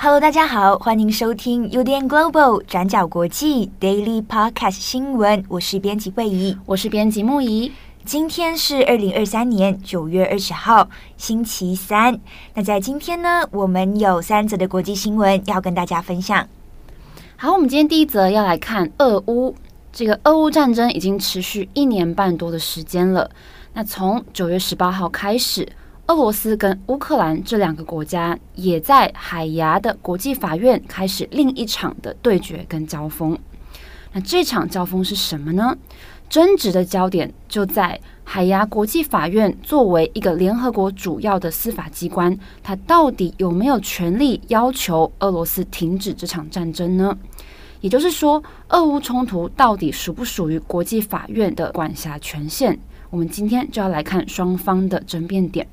Hello，大家好，欢迎收听 UDN Global 转角国际 Daily Podcast 新闻。我是编辑惠仪，我是编辑木仪。今天是二零二三年九月二十号，星期三。那在今天呢，我们有三则的国际新闻要跟大家分享。好，我们今天第一则要来看俄乌。这个俄乌战争已经持续一年半多的时间了。那从九月十八号开始，俄罗斯跟乌克兰这两个国家也在海牙的国际法院开始另一场的对决跟交锋。那这场交锋是什么呢？争执的焦点就在海牙国际法院作为一个联合国主要的司法机关，它到底有没有权利要求俄罗斯停止这场战争呢？也就是说，俄乌冲突到底属不属于国际法院的管辖权限？我们今天就要来看双方的争辩点。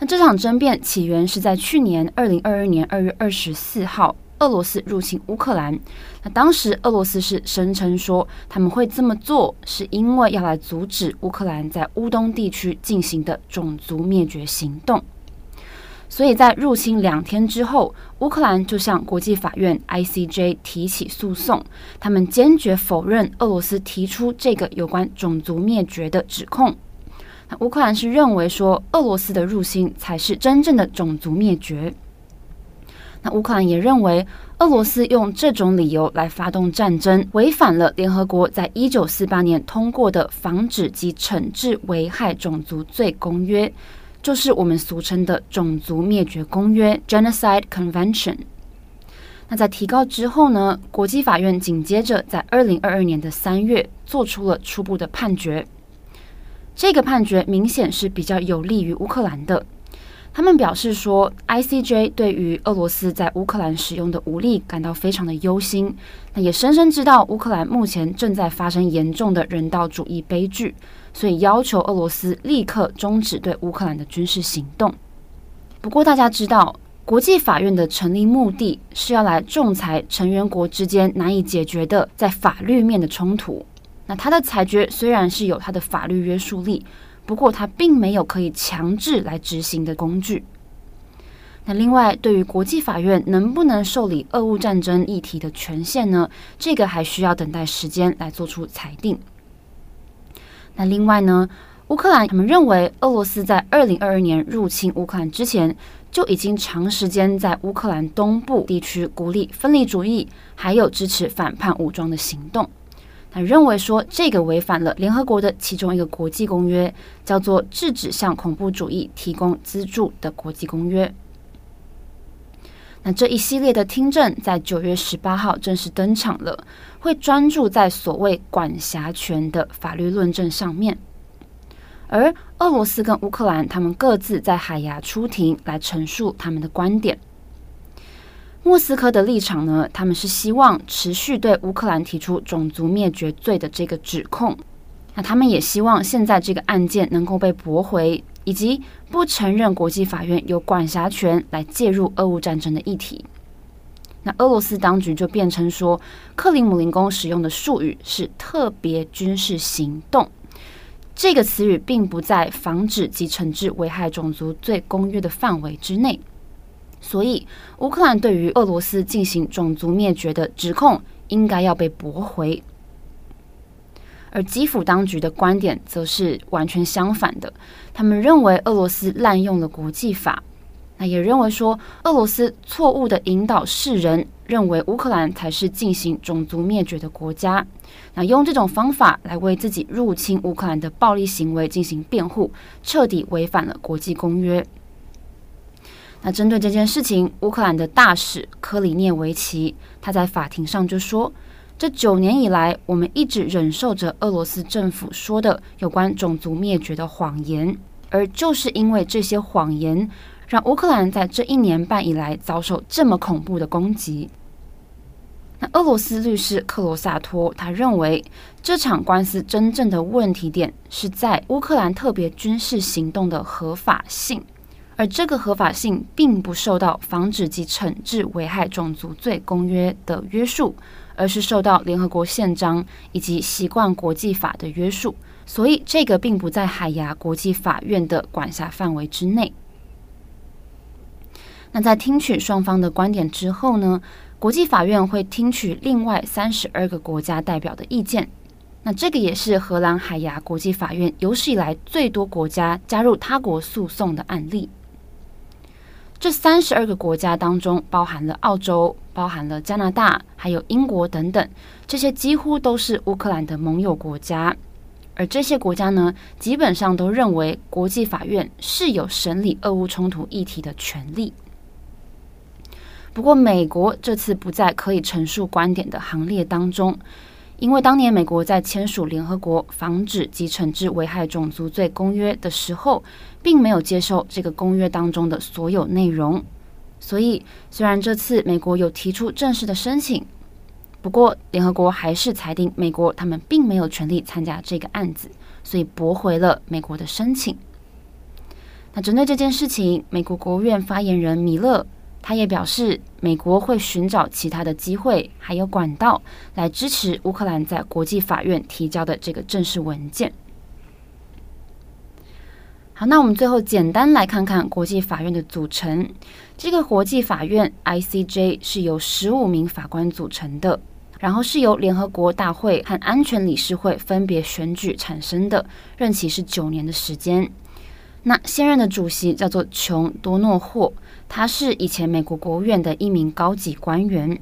那这场争辩起源是在去年二零二二年二月二十四号，俄罗斯入侵乌克兰。那当时俄罗斯是声称说，他们会这么做是因为要来阻止乌克兰在乌东地区进行的种族灭绝行动。所以在入侵两天之后，乌克兰就向国际法院 ICJ 提起诉讼。他们坚决否认俄罗斯提出这个有关种族灭绝的指控。那乌克兰是认为说，俄罗斯的入侵才是真正的种族灭绝。那乌克兰也认为，俄罗斯用这种理由来发动战争，违反了联合国在一九四八年通过的《防止及惩治危害种族罪公约》。就是我们俗称的种族灭绝公约 （Genocide Convention）。那在提告之后呢，国际法院紧接着在二零二二年的三月做出了初步的判决。这个判决明显是比较有利于乌克兰的。他们表示说，ICJ 对于俄罗斯在乌克兰使用的武力感到非常的忧心，那也深深知道乌克兰目前正在发生严重的人道主义悲剧，所以要求俄罗斯立刻终止对乌克兰的军事行动。不过，大家知道，国际法院的成立目的是要来仲裁成员国之间难以解决的在法律面的冲突。那他的裁决虽然是有他的法律约束力。不过，它并没有可以强制来执行的工具。那另外，对于国际法院能不能受理俄乌战争议题的权限呢？这个还需要等待时间来做出裁定。那另外呢，乌克兰他们认为，俄罗斯在二零二二年入侵乌克兰之前，就已经长时间在乌克兰东部地区鼓励分离主义，还有支持反叛武装的行动。他认为说，这个违反了联合国的其中一个国际公约，叫做《制止向恐怖主义提供资助的国际公约》。那这一系列的听证在九月十八号正式登场了，会专注在所谓管辖权的法律论证上面。而俄罗斯跟乌克兰他们各自在海牙出庭来陈述他们的观点。莫斯科的立场呢？他们是希望持续对乌克兰提出种族灭绝罪的这个指控。那他们也希望现在这个案件能够被驳回，以及不承认国际法院有管辖权来介入俄乌战争的议题。那俄罗斯当局就辩称说，克里姆林宫使用的术语是特别军事行动，这个词语并不在防止及惩治危害种族罪公约的范围之内。所以，乌克兰对于俄罗斯进行种族灭绝的指控应该要被驳回，而基辅当局的观点则是完全相反的。他们认为俄罗斯滥用了国际法，那也认为说俄罗斯错误地引导世人认为乌克兰才是进行种族灭绝的国家，那用这种方法来为自己入侵乌克兰的暴力行为进行辩护，彻底违反了国际公约。那针对这件事情，乌克兰的大使科里涅维奇他在法庭上就说：“这九年以来，我们一直忍受着俄罗斯政府说的有关种族灭绝的谎言，而就是因为这些谎言，让乌克兰在这一年半以来遭受这么恐怖的攻击。”那俄罗斯律师克罗萨托他认为，这场官司真正的问题点是在乌克兰特别军事行动的合法性，而这个合法性并不受到防止及惩治危害种族罪公约的约束，而是受到联合国宪章以及习惯国际法的约束，所以这个并不在海牙国际法院的管辖范围之内。那在听取双方的观点之后呢，国际法院会听取另外三十二个国家代表的意见。那这个也是荷兰海牙国际法院有史以来最多国家加入他国诉讼的案例。这三十二个国家当中，包含了澳洲、包含了加拿大，还有英国等等，这些几乎都是乌克兰的盟友国家。而这些国家呢，基本上都认为国际法院是有审理俄乌冲突议题的权利。不过，美国这次不在可以陈述观点的行列当中，因为当年美国在签署联合国防止及惩治危害种族罪公约的时候，并没有接受这个公约当中的所有内容。所以，虽然这次美国有提出正式的申请，不过联合国还是裁定美国他们并没有权利参加这个案子，所以驳回了美国的申请。那针对这件事情，美国国务院发言人米勒。他也表示，美国会寻找其他的机会，还有管道来支持乌克兰在国际法院提交的这个正式文件。好，那我们最后简单来看看国际法院的组成。这个国际法院 ICJ 是由十五名法官组成的，然后是由联合国大会和安全理事会分别选举产生的，任期是九年的时间。那现任的主席叫做琼多诺霍。他是以前美国国务院的一名高级官员。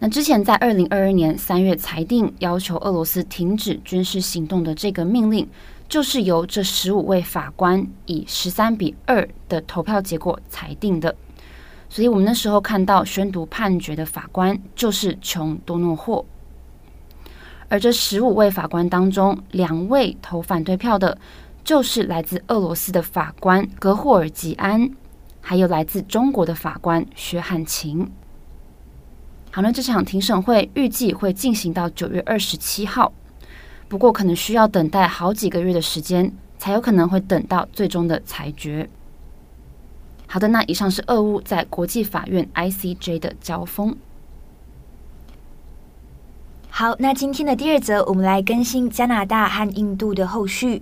那之前在二零二二年三月裁定要求俄罗斯停止军事行动的这个命令，就是由这十五位法官以十三比二的投票结果裁定的。所以我们那时候看到宣读判决的法官就是琼多诺霍。而这十五位法官当中，两位投反对票的，就是来自俄罗斯的法官格霍尔吉安。还有来自中国的法官薛汉琴。好，那这场庭审会预计会进行到九月二十七号，不过可能需要等待好几个月的时间，才有可能会等到最终的裁决。好的，那以上是俄乌在国际法院 ICJ 的交锋。好，那今天的第二则，我们来更新加拿大和印度的后续。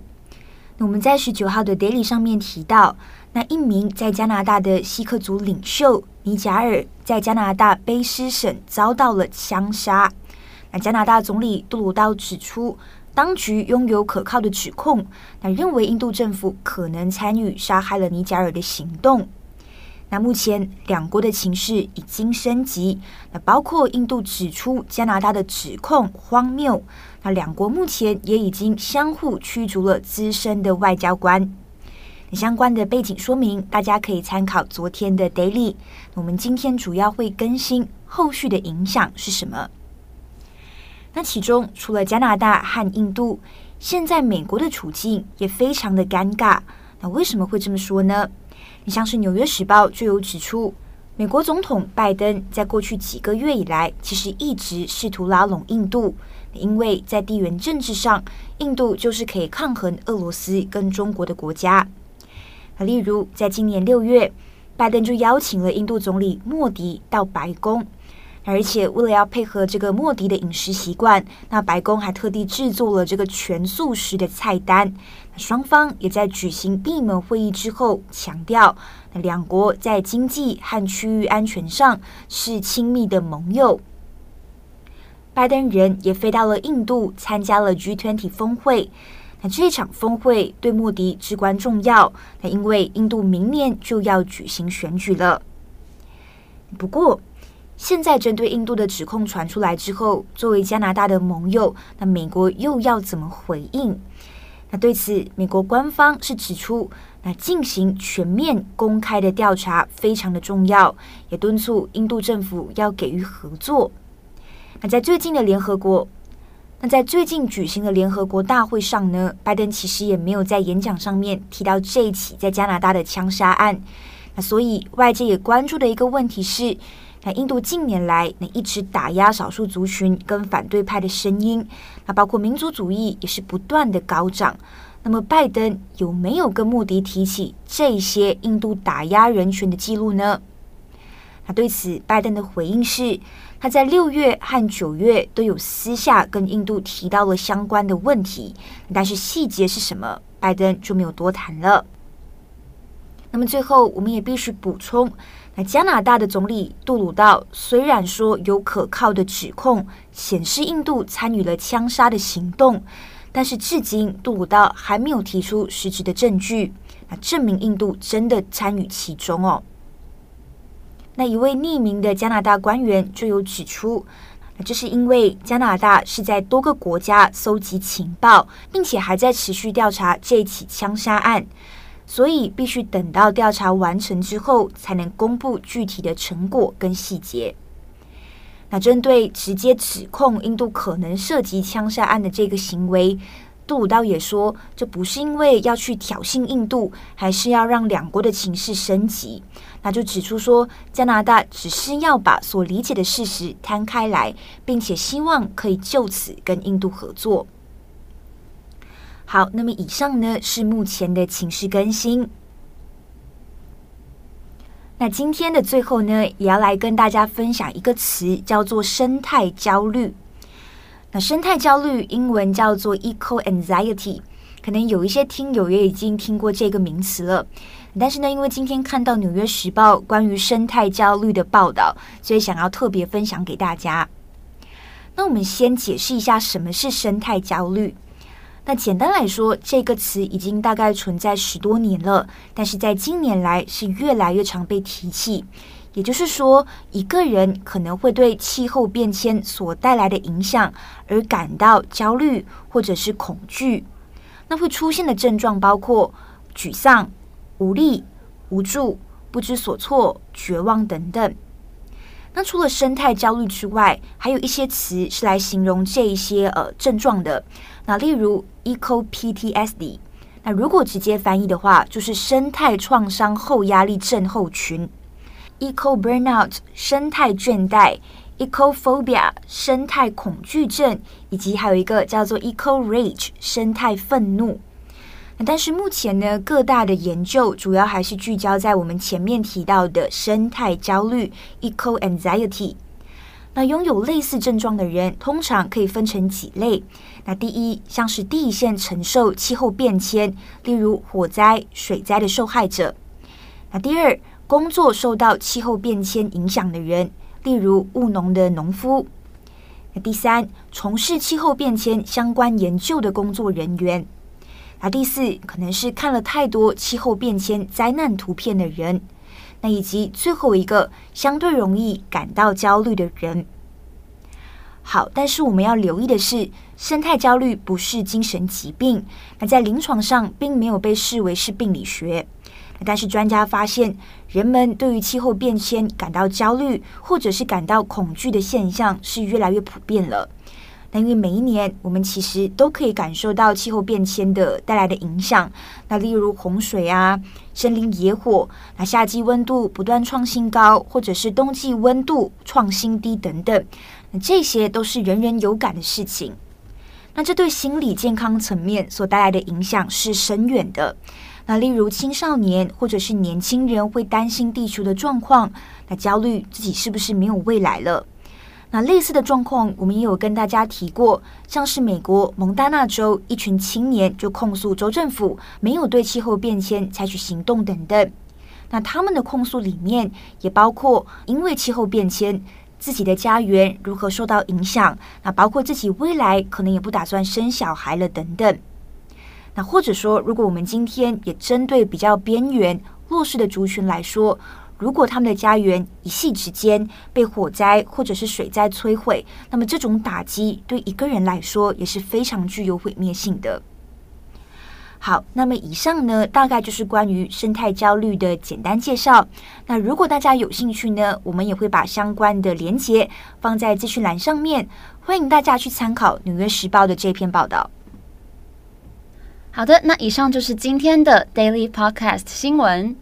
我们在十九号的 Daily 上面提到。那一名在加拿大的锡克族领袖尼贾尔在加拿大卑诗省遭到了枪杀。那加拿大总理杜鲁道指出，当局拥有可靠的指控，那认为印度政府可能参与杀害了尼贾尔的行动。那目前两国的情势已经升级，那包括印度指出加拿大的指控荒谬，那两国目前也已经相互驱逐了资深的外交官。相关的背景说明，大家可以参考昨天的 Daily。我们今天主要会更新后续的影响是什么？那其中除了加拿大和印度，现在美国的处境也非常的尴尬。那为什么会这么说呢？你像是《纽约时报》就有指出，美国总统拜登在过去几个月以来，其实一直试图拉拢印度，因为在地缘政治上，印度就是可以抗衡俄罗斯跟中国的国家。例如，在今年六月，拜登就邀请了印度总理莫迪到白宫，而且为了要配合这个莫迪的饮食习惯，那白宫还特地制作了这个全素食的菜单。双方也在举行闭门会议之后，强调两国在经济和区域安全上是亲密的盟友。拜登人也飞到了印度，参加了 G20 峰会。那这场峰会对莫迪至关重要，那因为印度明年就要举行选举了。不过，现在针对印度的指控传出来之后，作为加拿大的盟友，那美国又要怎么回应？那对此，美国官方是指出，那进行全面公开的调查非常的重要，也敦促印度政府要给予合作。那在最近的联合国。那在最近举行的联合国大会上呢，拜登其实也没有在演讲上面提到这一起在加拿大的枪杀案。那所以外界也关注的一个问题是，那印度近年来那一直打压少数族群跟反对派的声音，那包括民族主义也是不断的高涨。那么拜登有没有跟莫迪提起这些印度打压人权的记录呢？那对此，拜登的回应是，他在六月和九月都有私下跟印度提到了相关的问题，但是细节是什么，拜登就没有多谈了。那么最后，我们也必须补充。那加拿大的总理杜鲁道虽然说有可靠的指控显示印度参与了枪杀的行动，但是至今杜鲁道还没有提出实质的证据，那证明印度真的参与其中哦。那一位匿名的加拿大官员就有指出，这是因为加拿大是在多个国家搜集情报，并且还在持续调查这起枪杀案。所以必须等到调查完成之后，才能公布具体的成果跟细节。那针对直接指控印度可能涉及枪杀案的这个行为，杜鲁道也说，这不是因为要去挑衅印度，还是要让两国的情势升级。那就指出说，加拿大只是要把所理解的事实摊开来，并且希望可以就此跟印度合作。好，那么以上呢是目前的情势更新。那今天的最后呢，也要来跟大家分享一个词，叫做生态焦虑。那生态焦虑英文叫做 eco anxiety，可能有一些听友也已经听过这个名词了。但是呢，因为今天看到《纽约时报》关于生态焦虑的报道，所以想要特别分享给大家。那我们先解释一下什么是生态焦虑。那简单来说，这个词已经大概存在十多年了，但是在近年来是越来越常被提起。也就是说，一个人可能会对气候变迁所带来的影响而感到焦虑或者是恐惧。那会出现的症状包括沮丧、无力、无助、不知所措、绝望等等。那除了生态焦虑之外，还有一些词是来形容这一些呃症状的。那例如 Eco PTSD，那如果直接翻译的话，就是生态创伤后压力症候群；Eco Burnout 生态倦怠；Ecophobia 生态恐惧症，以及还有一个叫做 Eco Rage 生态愤怒。但是目前呢，各大的研究主要还是聚焦在我们前面提到的生态焦虑 Eco Anxiety。那拥有类似症状的人，通常可以分成几类。那第一，像是第一线承受气候变迁，例如火灾、水灾的受害者；那第二，工作受到气候变迁影响的人，例如务农的农夫；那第三，从事气候变迁相关研究的工作人员；那第四，可能是看了太多气候变迁灾难图片的人。那以及最后一个相对容易感到焦虑的人。好，但是我们要留意的是，生态焦虑不是精神疾病，那在临床上并没有被视为是病理学。但是专家发现，人们对于气候变迁感到焦虑或者是感到恐惧的现象是越来越普遍了。那因为每一年，我们其实都可以感受到气候变迁的带来的影响。那例如洪水啊、森林野火，那夏季温度不断创新高，或者是冬季温度创新低等等，那这些都是人人有感的事情。那这对心理健康层面所带来的影响是深远的。那例如青少年或者是年轻人会担心地球的状况，那焦虑自己是不是没有未来了。那类似的状况，我们也有跟大家提过，像是美国蒙大拿州一群青年就控诉州政府没有对气候变迁采取行动等等。那他们的控诉里面也包括因为气候变迁，自己的家园如何受到影响，那包括自己未来可能也不打算生小孩了等等。那或者说，如果我们今天也针对比较边缘弱势的族群来说，如果他们的家园一夕之间被火灾或者是水灾摧毁，那么这种打击对一个人来说也是非常具有毁灭性的。好，那么以上呢，大概就是关于生态焦虑的简单介绍。那如果大家有兴趣呢，我们也会把相关的连结放在资讯栏上面，欢迎大家去参考《纽约时报》的这篇报道。好的，那以上就是今天的 Daily Podcast 新闻。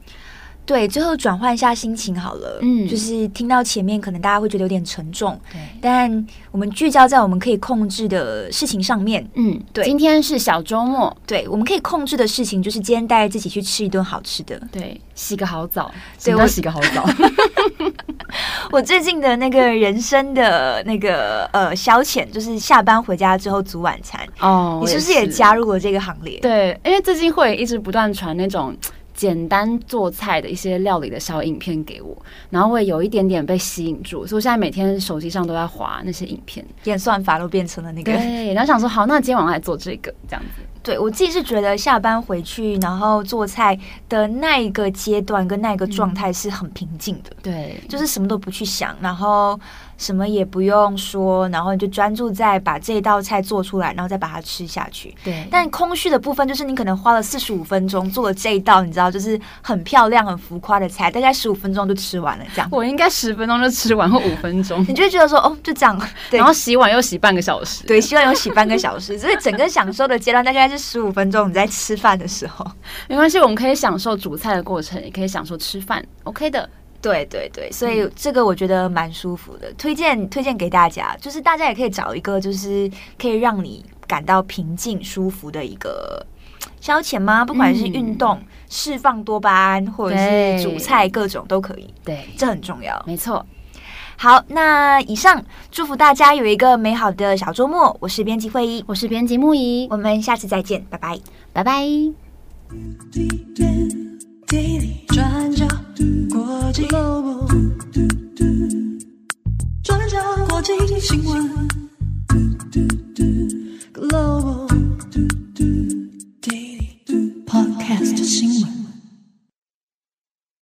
对，最后转换一下心情好了。嗯，就是听到前面可能大家会觉得有点沉重，对，但我们聚焦在我们可以控制的事情上面。嗯，对，今天是小周末，对，我们可以控制的事情就是今天带自己去吃一顿好吃的，对，洗个好澡，对，我洗个好澡。我最近的那个人生的那个呃消遣，就是下班回家之后煮晚餐。哦，你是不是也加入了这个行列？对，因为最近会一直不断传那种简单做菜的一些料理的小影片给我，然后我也有一点点被吸引住，所以我现在每天手机上都在划那些影片，演算法都变成了那个。对，然后想说好，那今天晚上来做这个这样子。对，我自己是觉得下班回去，然后做菜的那一个阶段跟那个状态是很平静的。嗯、对，就是什么都不去想，然后什么也不用说，然后你就专注在把这道菜做出来，然后再把它吃下去。对。但空虚的部分就是你可能花了四十五分钟做了这一道，你知道，就是很漂亮、很浮夸的菜，大概十五分钟就吃完了。这样，我应该十分钟就吃完，或五分钟，你就会觉得说，哦，就这样。对。然后洗碗又洗半个小时。对，洗碗又洗半个小时，所以整个享受的阶段大概是。十五分钟，你在吃饭的时候没关系，我们可以享受煮菜的过程，也可以享受吃饭，OK 的。对对对，所以这个我觉得蛮舒服的，推荐推荐给大家，就是大家也可以找一个，就是可以让你感到平静、舒服的一个消遣吗？不管是运动、释、嗯、放多巴胺，或者是煮菜，各种都可以。对，这很重要，没错。好，那以上祝福大家有一个美好的小周末。我是编辑会议，我是编辑木仪，我们下次再见，拜拜，拜拜。地理转角，国际栏目，转角国际新闻，Podcast 新闻。